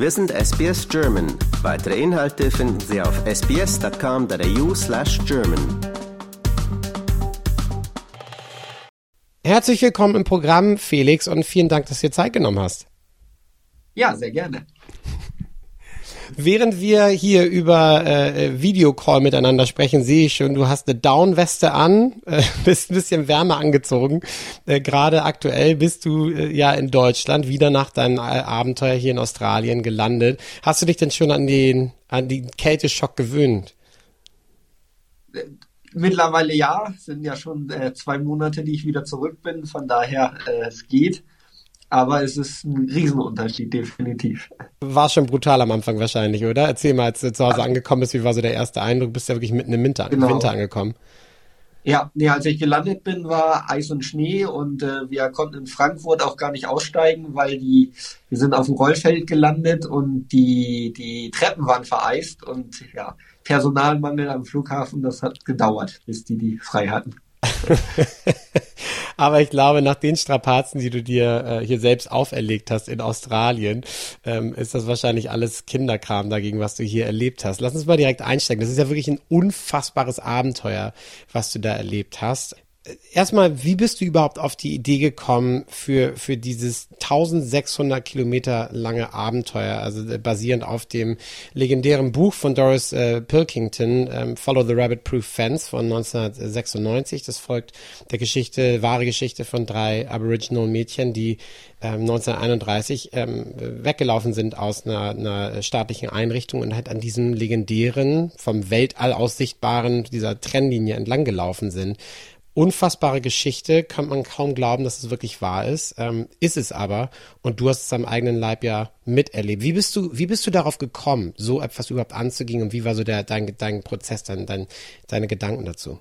Wir sind SBS German. Weitere Inhalte finden Sie auf sbs.com.au slash German. Herzlich willkommen im Programm, Felix, und vielen Dank, dass du dir Zeit genommen hast. Ja, sehr gerne. Während wir hier über äh, Videocall miteinander sprechen, sehe ich schon, du hast eine Downweste an, äh, bist ein bisschen wärmer angezogen. Äh, Gerade aktuell bist du äh, ja in Deutschland, wieder nach deinem Abenteuer hier in Australien gelandet. Hast du dich denn schon an den, an den Kälteschock gewöhnt? Mittlerweile ja, sind ja schon äh, zwei Monate, die ich wieder zurück bin. Von daher, äh, es geht. Aber es ist ein Riesenunterschied, definitiv. War schon brutal am Anfang wahrscheinlich, oder? Erzähl mal, als du zu Hause angekommen bist, wie war so der erste Eindruck? Bist du ja wirklich mitten im Winter, genau. Winter angekommen? Ja, nee, als ich gelandet bin, war Eis und Schnee und äh, wir konnten in Frankfurt auch gar nicht aussteigen, weil die, wir sind auf dem Rollfeld gelandet und die, die Treppen waren vereist und ja, Personalmangel am Flughafen, das hat gedauert, bis die die frei hatten. Aber ich glaube, nach den Strapazen, die du dir äh, hier selbst auferlegt hast in Australien, ähm, ist das wahrscheinlich alles Kinderkram dagegen, was du hier erlebt hast. Lass uns mal direkt einsteigen. Das ist ja wirklich ein unfassbares Abenteuer, was du da erlebt hast erstmal, wie bist du überhaupt auf die Idee gekommen für, für dieses 1600 Kilometer lange Abenteuer, also äh, basierend auf dem legendären Buch von Doris äh, Pilkington, ähm, Follow the Rabbit Proof Fence von 1996. Das folgt der Geschichte, wahre Geschichte von drei Aboriginal Mädchen, die ähm, 1931 ähm, weggelaufen sind aus einer, einer staatlichen Einrichtung und halt an diesem legendären, vom Weltall aus sichtbaren, dieser Trennlinie entlang gelaufen sind unfassbare Geschichte, kann man kaum glauben, dass es wirklich wahr ist. Ähm, ist es aber. Und du hast es am eigenen Leib ja miterlebt. Wie bist du, wie bist du darauf gekommen, so etwas überhaupt anzugehen und wie war so der, dein, dein Prozess, dein, dein, deine Gedanken dazu?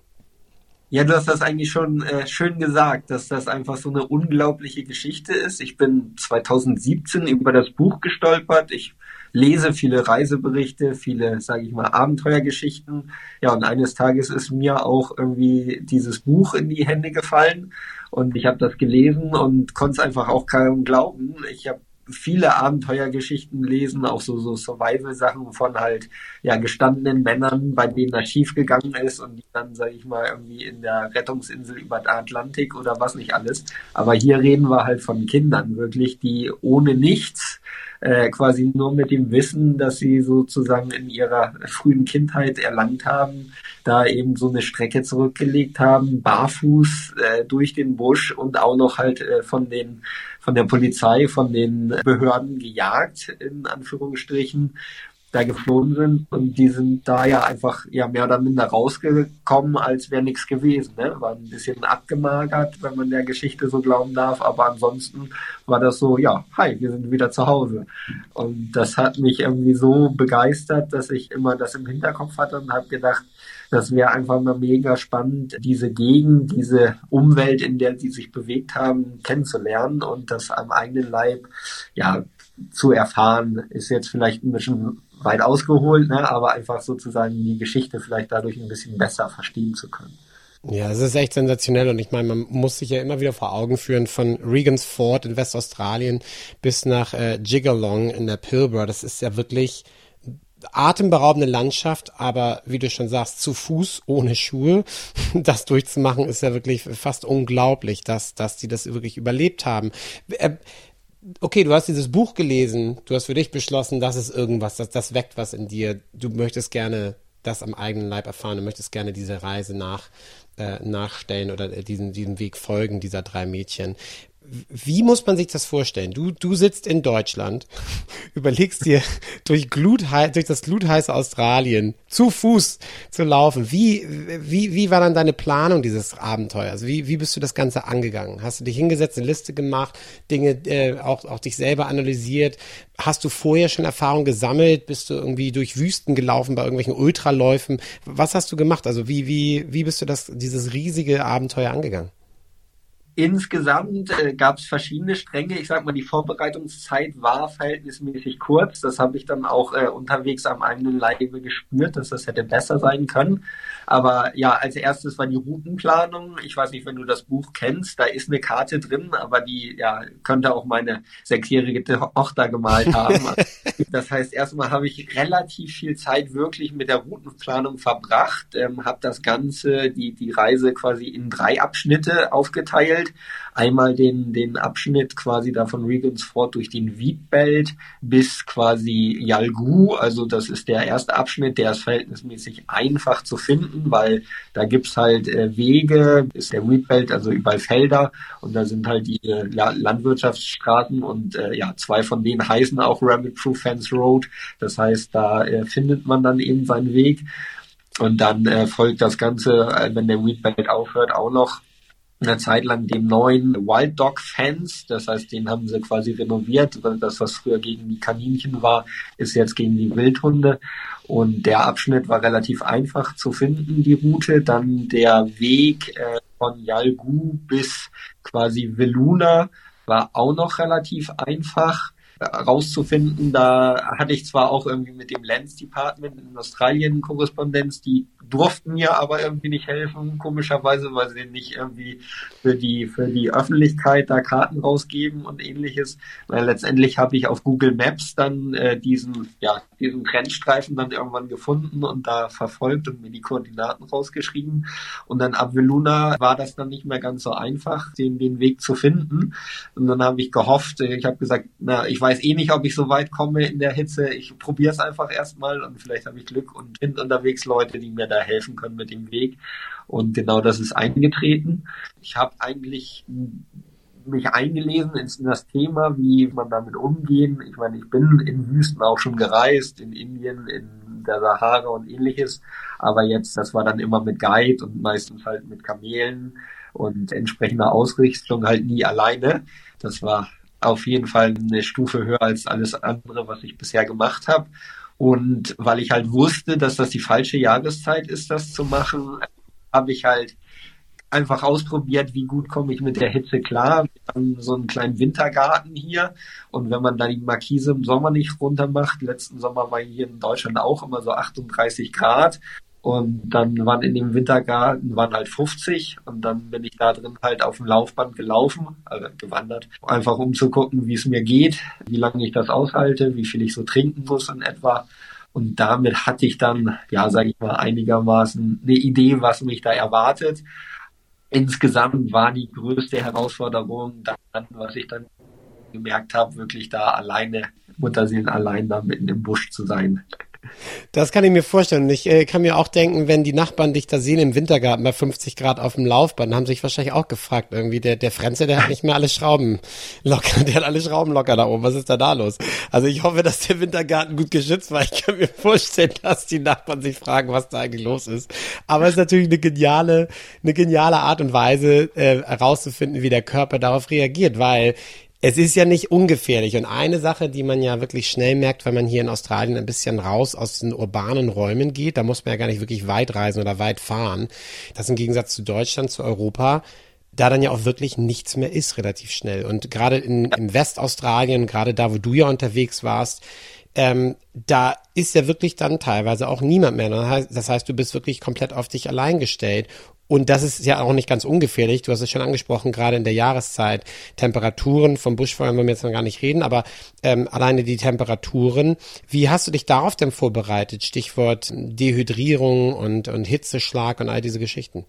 Ja, du hast das eigentlich schon äh, schön gesagt, dass das einfach so eine unglaubliche Geschichte ist. Ich bin 2017 über das Buch gestolpert. Ich lese viele Reiseberichte, viele, sage ich mal, Abenteuergeschichten. Ja, und eines Tages ist mir auch irgendwie dieses Buch in die Hände gefallen und ich habe das gelesen und konnte es einfach auch kaum glauben. Ich habe viele Abenteuergeschichten lesen, auch so, so Survival-Sachen von halt ja gestandenen Männern, bei denen das schief gegangen ist und die dann, sage ich mal, irgendwie in der Rettungsinsel über den Atlantik oder was nicht alles. Aber hier reden wir halt von Kindern wirklich, die ohne nichts äh, quasi nur mit dem Wissen, dass sie sozusagen in ihrer frühen Kindheit erlangt haben, da eben so eine Strecke zurückgelegt haben, barfuß äh, durch den Busch und auch noch halt äh, von den von der Polizei, von den Behörden gejagt, in Anführungsstrichen da geflohen sind und die sind da ja einfach ja mehr oder minder rausgekommen, als wäre nichts gewesen. Ne? War ein bisschen abgemagert, wenn man der Geschichte so glauben darf, aber ansonsten war das so, ja, hi, wir sind wieder zu Hause. Und das hat mich irgendwie so begeistert, dass ich immer das im Hinterkopf hatte und habe gedacht, das wäre einfach mal mega spannend, diese Gegend, diese Umwelt, in der sie sich bewegt haben, kennenzulernen und das am eigenen Leib, ja, zu erfahren, ist jetzt vielleicht ein bisschen weit ausgeholt, ne, aber einfach sozusagen die Geschichte vielleicht dadurch ein bisschen besser verstehen zu können. Ja, es ist echt sensationell und ich meine, man muss sich ja immer wieder vor Augen führen von Regans Ford in Westaustralien bis nach äh, Jigalong in der Pilbara. Das ist ja wirklich atemberaubende Landschaft, aber wie du schon sagst, zu Fuß ohne Schuhe, das durchzumachen ist ja wirklich fast unglaublich, dass, dass die das wirklich überlebt haben. Äh, okay, du hast dieses Buch gelesen, du hast für dich beschlossen, das ist irgendwas, das, das weckt was in dir. Du möchtest gerne das am eigenen Leib erfahren, du möchtest gerne diese Reise nach, äh, nachstellen oder diesen, diesem Weg folgen dieser drei Mädchen wie muss man sich das vorstellen? Du, du sitzt in Deutschland, überlegst dir durch, Gluthei durch das glutheiße Australien zu Fuß zu laufen. Wie, wie, wie war dann deine Planung dieses Abenteuers? Wie, wie bist du das Ganze angegangen? Hast du dich hingesetzt, eine Liste gemacht, Dinge, äh, auch, auch dich selber analysiert? Hast du vorher schon Erfahrung gesammelt? Bist du irgendwie durch Wüsten gelaufen bei irgendwelchen Ultraläufen? Was hast du gemacht? Also wie, wie, wie bist du das, dieses riesige Abenteuer angegangen? Insgesamt äh, gab es verschiedene Stränge. Ich sag mal, die Vorbereitungszeit war verhältnismäßig kurz. Das habe ich dann auch äh, unterwegs am eigenen Leibe gespürt, dass das hätte besser sein können. Aber ja, als erstes war die Routenplanung. Ich weiß nicht, wenn du das Buch kennst, da ist eine Karte drin, aber die ja könnte auch meine sechsjährige Tochter gemalt haben. das heißt, erstmal habe ich relativ viel Zeit wirklich mit der Routenplanung verbracht, ähm, habe das Ganze, die die Reise quasi in drei Abschnitte aufgeteilt Wheatbelt. Einmal den, den Abschnitt quasi da von Regans Fort durch den Wheatbelt bis quasi Yalgu. Also das ist der erste Abschnitt, der ist verhältnismäßig einfach zu finden, weil da gibt's halt äh, Wege, ist der Wheatbelt, also überall Felder und da sind halt die äh, Landwirtschaftsstraßen und äh, ja, zwei von denen heißen auch Rabbit Proof Fence Road. Das heißt, da äh, findet man dann eben seinen Weg. Und dann äh, folgt das Ganze, äh, wenn der Wheatbelt aufhört, auch noch eine Zeit lang dem neuen Wild Dog Fans. Das heißt, den haben sie quasi renoviert. Das, was früher gegen die Kaninchen war, ist jetzt gegen die Wildhunde. Und der Abschnitt war relativ einfach zu finden, die Route. Dann der Weg äh, von Yalgu bis quasi Veluna war auch noch relativ einfach rauszufinden. Da hatte ich zwar auch irgendwie mit dem Lens Department in Australien Korrespondenz, die durften mir aber irgendwie nicht helfen, komischerweise, weil sie nicht irgendwie für die, für die Öffentlichkeit da Karten rausgeben und ähnliches. Weil letztendlich habe ich auf Google Maps dann äh, diesen, ja, diesen Trennstreifen dann irgendwann gefunden und da verfolgt und mir die Koordinaten rausgeschrieben. Und dann ab Veluna war das dann nicht mehr ganz so einfach, den, den Weg zu finden. Und dann habe ich gehofft, ich habe gesagt, na, ich weiß eh nicht, ob ich so weit komme in der Hitze. Ich probiere es einfach erstmal und vielleicht habe ich Glück und finde unterwegs Leute, die mir da helfen können mit dem Weg. Und genau das ist eingetreten. Ich habe eigentlich mich eingelesen in das Thema, wie man damit umgehen. Ich meine, ich bin in Wüsten auch schon gereist, in Indien, in der Sahara und ähnliches. Aber jetzt, das war dann immer mit Guide und meistens halt mit Kamelen und entsprechender Ausrichtung halt nie alleine. Das war auf jeden Fall eine Stufe höher als alles andere, was ich bisher gemacht habe. Und weil ich halt wusste, dass das die falsche Jahreszeit ist, das zu machen, habe ich halt einfach ausprobiert, wie gut komme ich mit der Hitze klar. Wir haben so einen kleinen Wintergarten hier und wenn man da die Markise im Sommer nicht runter macht, letzten Sommer war hier in Deutschland auch immer so 38 Grad und dann waren in dem Wintergarten waren halt 50 und dann bin ich da drin halt auf dem Laufband gelaufen, also gewandert, einfach um zu gucken, wie es mir geht, wie lange ich das aushalte, wie viel ich so trinken muss in etwa. Und damit hatte ich dann, ja, sage ich mal, einigermaßen eine Idee, was mich da erwartet. Insgesamt war die größte Herausforderung dann, was ich dann gemerkt habe, wirklich da alleine, Mutterseelen allein da mitten im Busch zu sein. Das kann ich mir vorstellen. Ich äh, kann mir auch denken, wenn die Nachbarn dich da sehen im Wintergarten bei 50 Grad auf dem Laufband, haben sich wahrscheinlich auch gefragt, irgendwie der, der Frenze, der hat nicht mehr alle Schrauben locker, der hat alle Schrauben locker da oben. Was ist da da los? Also ich hoffe, dass der Wintergarten gut geschützt war. Ich kann mir vorstellen, dass die Nachbarn sich fragen, was da eigentlich los ist. Aber es ist natürlich eine geniale, eine geniale Art und Weise, äh, herauszufinden, wie der Körper darauf reagiert, weil es ist ja nicht ungefährlich. Und eine Sache, die man ja wirklich schnell merkt, wenn man hier in Australien ein bisschen raus aus den urbanen Räumen geht, da muss man ja gar nicht wirklich weit reisen oder weit fahren, dass im Gegensatz zu Deutschland, zu Europa, da dann ja auch wirklich nichts mehr ist relativ schnell. Und gerade in, im Westaustralien, gerade da, wo du ja unterwegs warst, ähm, da ist ja wirklich dann teilweise auch niemand mehr. Das heißt, du bist wirklich komplett auf dich allein gestellt. Und das ist ja auch nicht ganz ungefährlich. Du hast es schon angesprochen, gerade in der Jahreszeit. Temperaturen vom Buschfeuer wollen wir jetzt noch gar nicht reden, aber ähm, alleine die Temperaturen. Wie hast du dich darauf denn vorbereitet? Stichwort Dehydrierung und, und Hitzeschlag und all diese Geschichten.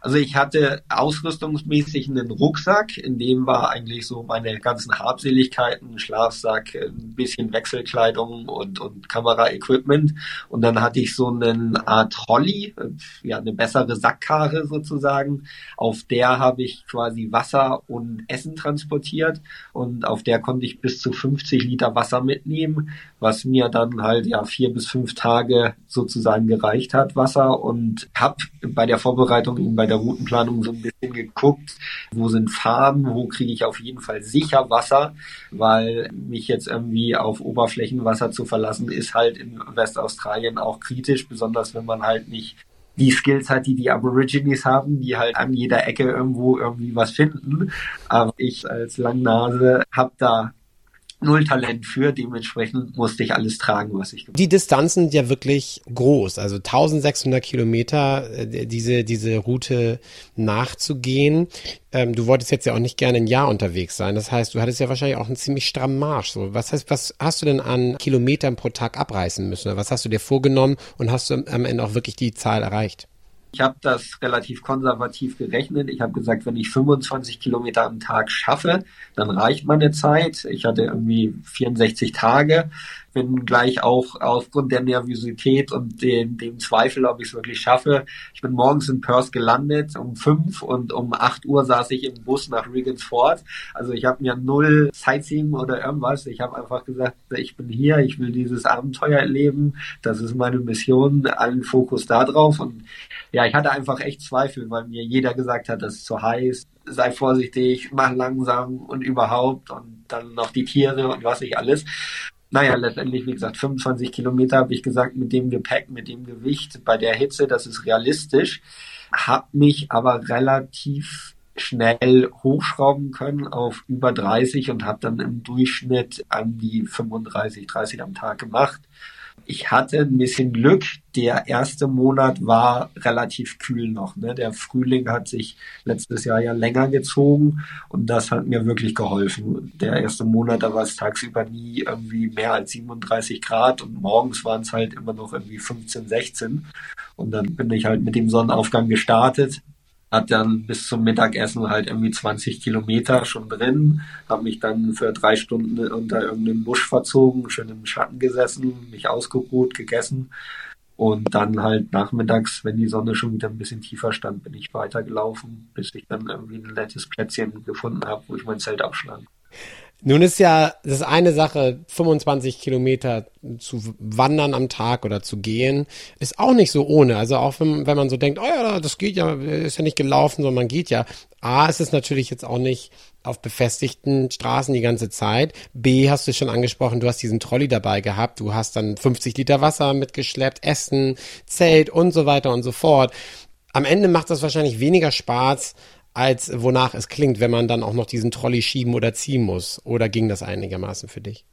Also ich hatte ausrüstungsmäßig einen Rucksack, in dem war eigentlich so meine ganzen Habseligkeiten, Schlafsack, ein bisschen Wechselkleidung und, und Kameraequipment. Und dann hatte ich so eine Art Holly, ja, eine bessere Sackkarre sozusagen. Auf der habe ich quasi Wasser und Essen transportiert und auf der konnte ich bis zu 50 Liter Wasser mitnehmen, was mir dann halt ja vier bis fünf Tage sozusagen gereicht hat, Wasser und habe bei der Vorbereitung eben bei der Routenplanung so ein bisschen geguckt, wo sind Farben, wo kriege ich auf jeden Fall sicher Wasser, weil mich jetzt irgendwie auf Oberflächenwasser zu verlassen, ist halt in Westaustralien auch kritisch, besonders wenn man halt nicht die Skills hat, die die Aborigines haben, die halt an jeder Ecke irgendwo irgendwie was finden. Aber ich als Langnase habe da null Talent für. Dementsprechend musste ich alles tragen, was ich gemacht Die Distanzen sind ja wirklich groß. Also 1600 Kilometer, äh, diese, diese Route nachzugehen. Ähm, du wolltest jetzt ja auch nicht gerne ein Jahr unterwegs sein. Das heißt, du hattest ja wahrscheinlich auch einen ziemlich strammen Marsch. So, was heißt, was hast du denn an Kilometern pro Tag abreißen müssen? Was hast du dir vorgenommen und hast du am Ende auch wirklich die Zahl erreicht? Ich habe das relativ konservativ gerechnet. Ich habe gesagt, wenn ich 25 Kilometer am Tag schaffe, dann reicht meine Zeit. Ich hatte irgendwie 64 Tage bin gleich auch aufgrund der Nervosität und dem, dem Zweifel, ob ich es wirklich schaffe. Ich bin morgens in Perth gelandet um fünf und um acht Uhr saß ich im Bus nach Regans Ford. Also ich habe mir null Sightseeing oder irgendwas. Ich habe einfach gesagt, ich bin hier, ich will dieses Abenteuer erleben. Das ist meine Mission, allen Fokus da drauf. Und ja, ich hatte einfach echt Zweifel, weil mir jeder gesagt hat, das ist zu heiß, sei vorsichtig, mach langsam und überhaupt und dann noch die Tiere und was ich alles naja, letztendlich, wie gesagt, 25 Kilometer habe ich gesagt, mit dem Gepäck, mit dem Gewicht, bei der Hitze, das ist realistisch. Hab mich aber relativ schnell hochschrauben können auf über 30 und habe dann im Durchschnitt an die 35, 30 am Tag gemacht. Ich hatte ein bisschen Glück. Der erste Monat war relativ kühl noch. Ne? Der Frühling hat sich letztes Jahr ja länger gezogen und das hat mir wirklich geholfen. Der erste Monat, da war es tagsüber nie irgendwie mehr als 37 Grad und morgens waren es halt immer noch irgendwie 15, 16. Und dann bin ich halt mit dem Sonnenaufgang gestartet hat dann bis zum Mittagessen halt irgendwie 20 Kilometer schon drin, habe mich dann für drei Stunden unter irgendeinem Busch verzogen, schön im Schatten gesessen, mich ausgeruht, gegessen und dann halt nachmittags, wenn die Sonne schon wieder ein bisschen tiefer stand, bin ich weitergelaufen, bis ich dann irgendwie ein nettes Plätzchen gefunden habe, wo ich mein Zelt aufschlagen. Nun ist ja das eine Sache, 25 Kilometer zu wandern am Tag oder zu gehen, ist auch nicht so ohne. Also auch wenn, wenn man so denkt, oh ja, das geht ja, ist ja nicht gelaufen, sondern man geht ja. A, ist es natürlich jetzt auch nicht auf befestigten Straßen die ganze Zeit. B, hast du schon angesprochen, du hast diesen Trolley dabei gehabt, du hast dann 50 Liter Wasser mitgeschleppt, Essen, Zelt und so weiter und so fort. Am Ende macht das wahrscheinlich weniger Spaß, als wonach es klingt, wenn man dann auch noch diesen Trolley schieben oder ziehen muss. Oder ging das einigermaßen für dich?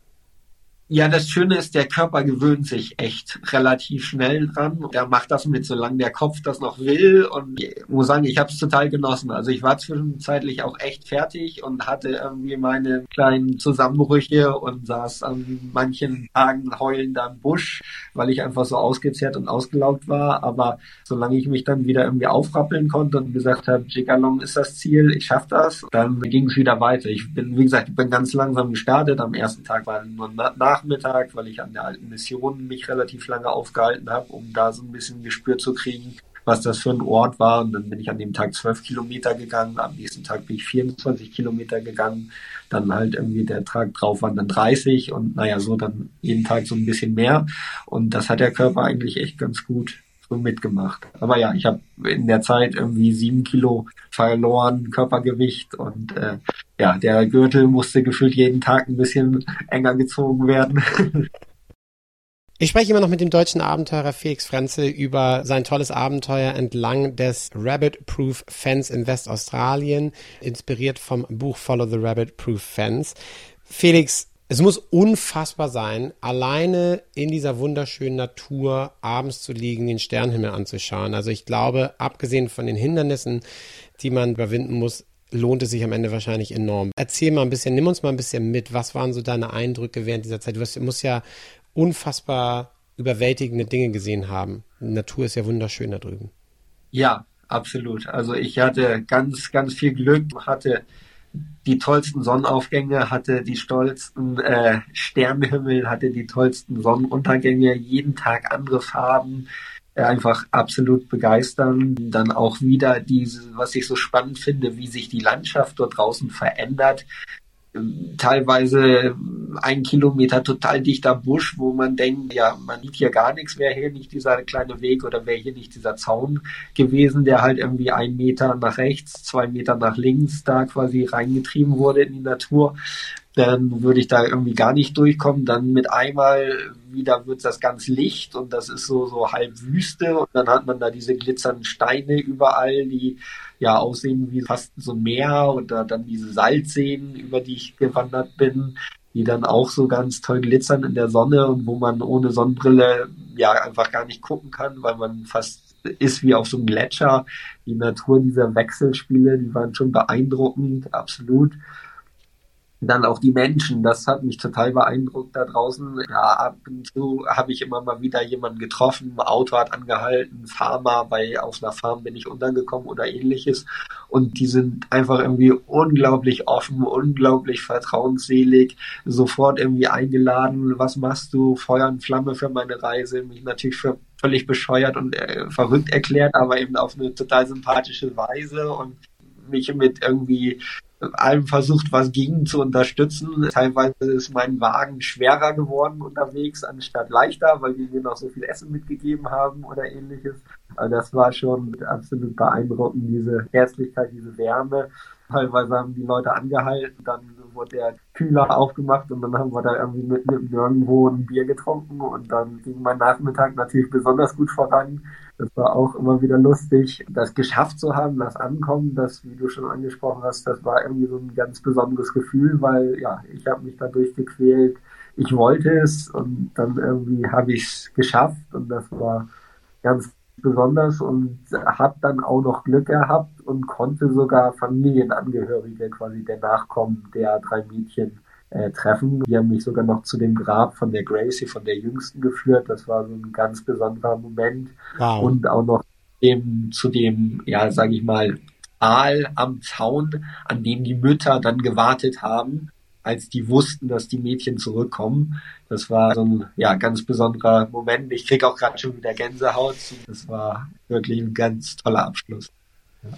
Ja, das Schöne ist, der Körper gewöhnt sich echt relativ schnell dran. Der macht das mit, solange der Kopf das noch will. Und ich muss sagen, ich habe es total genossen. Also ich war zwischenzeitlich auch echt fertig und hatte irgendwie meine kleinen Zusammenbrüche und saß an manchen Tagen heulend am Busch, weil ich einfach so ausgezehrt und ausgelaugt war. Aber solange ich mich dann wieder irgendwie aufrappeln konnte und gesagt habe, Jigalong ist das Ziel, ich schaffe das, dann ging es wieder weiter. Ich bin, wie gesagt, ich bin ganz langsam gestartet. Am ersten Tag war nur nach Nachmittag, weil ich an der alten Mission mich relativ lange aufgehalten habe, um da so ein bisschen Gespür zu kriegen, was das für ein Ort war. Und dann bin ich an dem Tag zwölf Kilometer gegangen, am nächsten Tag bin ich 24 Kilometer gegangen, dann halt irgendwie der Tag drauf waren dann 30 und naja, so dann jeden Tag so ein bisschen mehr. Und das hat der Körper eigentlich echt ganz gut so mitgemacht. Aber ja, ich habe in der Zeit irgendwie sieben Kilo verloren, Körpergewicht und äh, ja, der Gürtel musste gefühlt jeden Tag ein bisschen enger gezogen werden. Ich spreche immer noch mit dem deutschen Abenteurer Felix Frenzel über sein tolles Abenteuer entlang des Rabbit Proof Fence in Westaustralien, inspiriert vom Buch Follow the Rabbit Proof Fence. Felix, es muss unfassbar sein, alleine in dieser wunderschönen Natur abends zu liegen, den Sternenhimmel anzuschauen. Also ich glaube, abgesehen von den Hindernissen, die man überwinden muss, lohnt es sich am Ende wahrscheinlich enorm. Erzähl mal ein bisschen, nimm uns mal ein bisschen mit. Was waren so deine Eindrücke während dieser Zeit? Du musst ja unfassbar überwältigende Dinge gesehen haben. Die Natur ist ja wunderschön da drüben. Ja, absolut. Also ich hatte ganz, ganz viel Glück, hatte die tollsten Sonnenaufgänge, hatte die tollsten äh, Sternenhimmel, hatte die tollsten Sonnenuntergänge, jeden Tag andere Farben, äh, einfach absolut begeistern. Dann auch wieder diese, was ich so spannend finde, wie sich die Landschaft dort draußen verändert teilweise ein Kilometer total dichter Busch, wo man denkt, ja, man sieht hier gar nichts, wäre hier nicht dieser kleine Weg oder wäre hier nicht dieser Zaun gewesen, der halt irgendwie ein Meter nach rechts, zwei Meter nach links da quasi reingetrieben wurde in die Natur. dann würde ich da irgendwie gar nicht durchkommen. Dann mit einmal wieder wird das ganz licht und das ist so, so halb Wüste und dann hat man da diese glitzernden Steine überall, die ja aussehen wie fast so Meer oder dann diese Salzseen, über die ich gewandert bin, die dann auch so ganz toll glitzern in der Sonne und wo man ohne Sonnenbrille ja einfach gar nicht gucken kann, weil man fast ist wie auf so einem Gletscher. Die Natur dieser Wechselspiele, die waren schon beeindruckend, absolut dann auch die Menschen, das hat mich total beeindruckt da draußen. Ja, ab und zu habe ich immer mal wieder jemanden getroffen, Auto hat angehalten, Farmer, bei auf einer Farm bin ich untergekommen oder ähnliches. Und die sind einfach irgendwie unglaublich offen, unglaublich vertrauensselig, sofort irgendwie eingeladen, was machst du, Feuer und Flamme für meine Reise, mich natürlich für völlig bescheuert und äh, verrückt erklärt, aber eben auf eine total sympathische Weise und mich mit irgendwie allem versucht, was ging, zu unterstützen. Teilweise ist mein Wagen schwerer geworden unterwegs, anstatt leichter, weil die mir noch so viel Essen mitgegeben haben oder ähnliches. Also das war schon absolut beeindruckend, diese Herzlichkeit, diese Wärme. Teilweise haben die Leute angehalten, dann wurde der Kühler aufgemacht und dann haben wir da irgendwie mitten im Nirgendwo ein Bier getrunken und dann ging mein Nachmittag natürlich besonders gut voran. Das war auch immer wieder lustig, das geschafft zu haben, das Ankommen, das, wie du schon angesprochen hast, das war irgendwie so ein ganz besonderes Gefühl, weil ja, ich habe mich dadurch gequält. Ich wollte es und dann irgendwie habe ich es geschafft und das war ganz besonders und habe dann auch noch Glück gehabt und konnte sogar Familienangehörige quasi der Nachkommen der drei Mädchen äh, treffen. Die haben mich sogar noch zu dem Grab von der Gracie, von der Jüngsten geführt. Das war so ein ganz besonderer Moment. Wow. Und auch noch dem, zu dem, ja, sage ich mal, Aal am Zaun, an dem die Mütter dann gewartet haben, als die wussten, dass die Mädchen zurückkommen. Das war so ein ja, ganz besonderer Moment. Ich krieg auch gerade schon wieder Gänsehaut. Das war wirklich ein ganz toller Abschluss. Ja.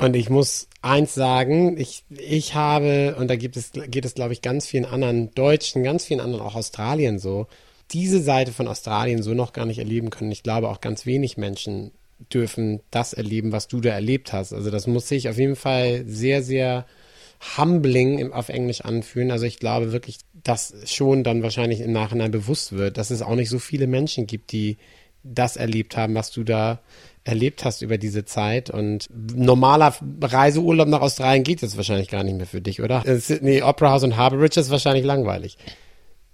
Und ich muss eins sagen, ich, ich habe, und da gibt es, geht es, glaube ich, ganz vielen anderen Deutschen, ganz vielen anderen, auch Australien so, diese Seite von Australien so noch gar nicht erleben können. Ich glaube, auch ganz wenig Menschen dürfen das erleben, was du da erlebt hast. Also das muss sich auf jeden Fall sehr, sehr humbling auf Englisch anfühlen. Also ich glaube wirklich, dass schon dann wahrscheinlich im Nachhinein bewusst wird, dass es auch nicht so viele Menschen gibt, die das erlebt haben, was du da erlebt hast über diese Zeit. Und normaler Reiseurlaub nach Australien geht jetzt wahrscheinlich gar nicht mehr für dich, oder? Sydney Opera House und Harbour Bridge ist wahrscheinlich langweilig.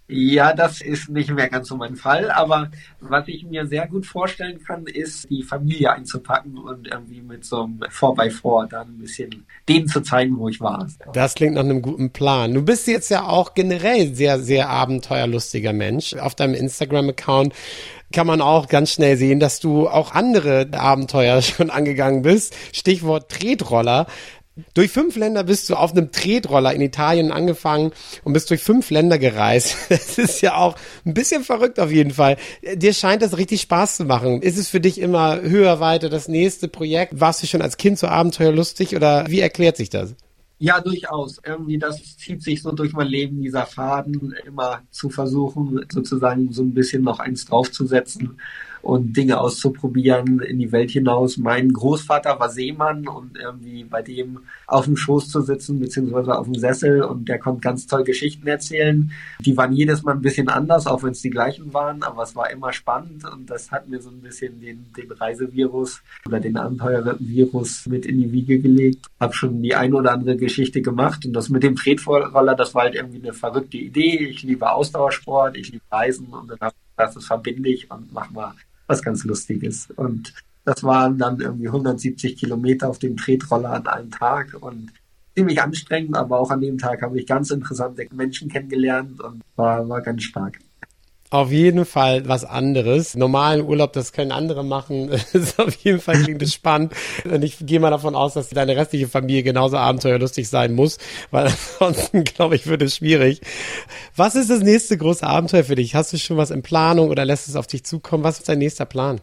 Ja, das ist nicht mehr ganz so mein Fall, aber was ich mir sehr gut vorstellen kann, ist, die Familie einzupacken und irgendwie mit so einem 4x4 dann ein bisschen denen zu zeigen, wo ich war. Das klingt nach einem guten Plan. Du bist jetzt ja auch generell sehr, sehr abenteuerlustiger Mensch. Auf deinem Instagram-Account kann man auch ganz schnell sehen, dass du auch andere Abenteuer schon angegangen bist. Stichwort Tretroller. Durch fünf Länder bist du auf einem Tretroller in Italien angefangen und bist durch fünf Länder gereist. Das ist ja auch ein bisschen verrückt auf jeden Fall. Dir scheint das richtig Spaß zu machen. Ist es für dich immer höher, weiter das nächste Projekt? Warst du schon als Kind so abenteuerlustig oder wie erklärt sich das? Ja, durchaus. Irgendwie, das zieht sich so durch mein Leben, dieser Faden, immer zu versuchen, sozusagen so ein bisschen noch eins draufzusetzen und Dinge auszuprobieren in die Welt hinaus. Mein Großvater war Seemann und irgendwie bei dem auf dem Schoß zu sitzen, beziehungsweise auf dem Sessel und der konnte ganz toll Geschichten erzählen. Die waren jedes Mal ein bisschen anders, auch wenn es die gleichen waren, aber es war immer spannend und das hat mir so ein bisschen den, den Reisevirus oder den Abenteuervirus mit in die Wiege gelegt. Hab schon die ein oder andere Geschichte gemacht und das mit dem Tretroller, das war halt irgendwie eine verrückte Idee. Ich liebe Ausdauersport, ich liebe Reisen und dann das verbinde ich und mach mal was ganz Lustiges. Und das waren dann irgendwie 170 Kilometer auf dem Tretroller an einem Tag und ziemlich anstrengend, aber auch an dem Tag habe ich ganz interessante Menschen kennengelernt und war, war ganz stark. Auf jeden Fall was anderes. Normalen Urlaub, das können andere machen. ist auf jeden Fall klingt es spannend. Und ich gehe mal davon aus, dass deine restliche Familie genauso abenteuerlustig sein muss, weil ansonsten, glaube ich, wird es schwierig. Was ist das nächste große Abenteuer für dich? Hast du schon was in Planung oder lässt es auf dich zukommen? Was ist dein nächster Plan?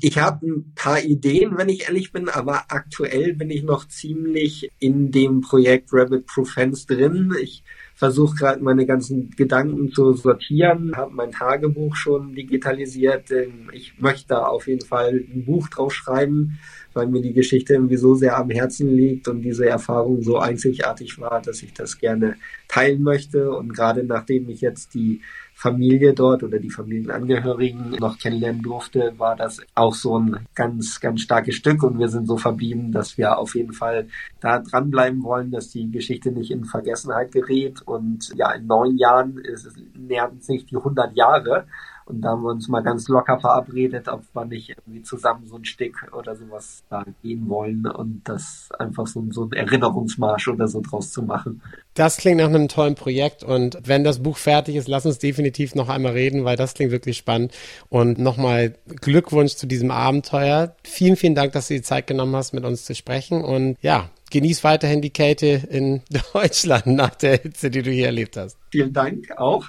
Ich habe ein paar Ideen, wenn ich ehrlich bin, aber aktuell bin ich noch ziemlich in dem Projekt Rabbit Proof Fence drin. Ich versuche gerade meine ganzen Gedanken zu sortieren, habe mein Tagebuch schon digitalisiert. Ich möchte da auf jeden Fall ein Buch drauf schreiben, weil mir die Geschichte irgendwie so sehr am Herzen liegt und diese Erfahrung so einzigartig war, dass ich das gerne teilen möchte. Und gerade nachdem ich jetzt die Familie dort oder die Familienangehörigen noch kennenlernen durfte, war das auch so ein ganz, ganz starkes Stück. Und wir sind so verblieben, dass wir auf jeden Fall da dranbleiben wollen, dass die Geschichte nicht in Vergessenheit gerät. Und ja, in neun Jahren ist, nähern sich die 100 Jahre und da haben wir uns mal ganz locker verabredet, ob wir nicht irgendwie zusammen so ein Stück oder sowas da gehen wollen und das einfach so, so ein Erinnerungsmarsch oder so draus zu machen. Das klingt nach einem tollen Projekt und wenn das Buch fertig ist, lass uns definitiv noch einmal reden, weil das klingt wirklich spannend. Und nochmal Glückwunsch zu diesem Abenteuer. Vielen, vielen Dank, dass du die Zeit genommen hast, mit uns zu sprechen und ja, genieß weiterhin die Kälte in Deutschland nach der Hitze, die du hier erlebt hast. Vielen Dank auch.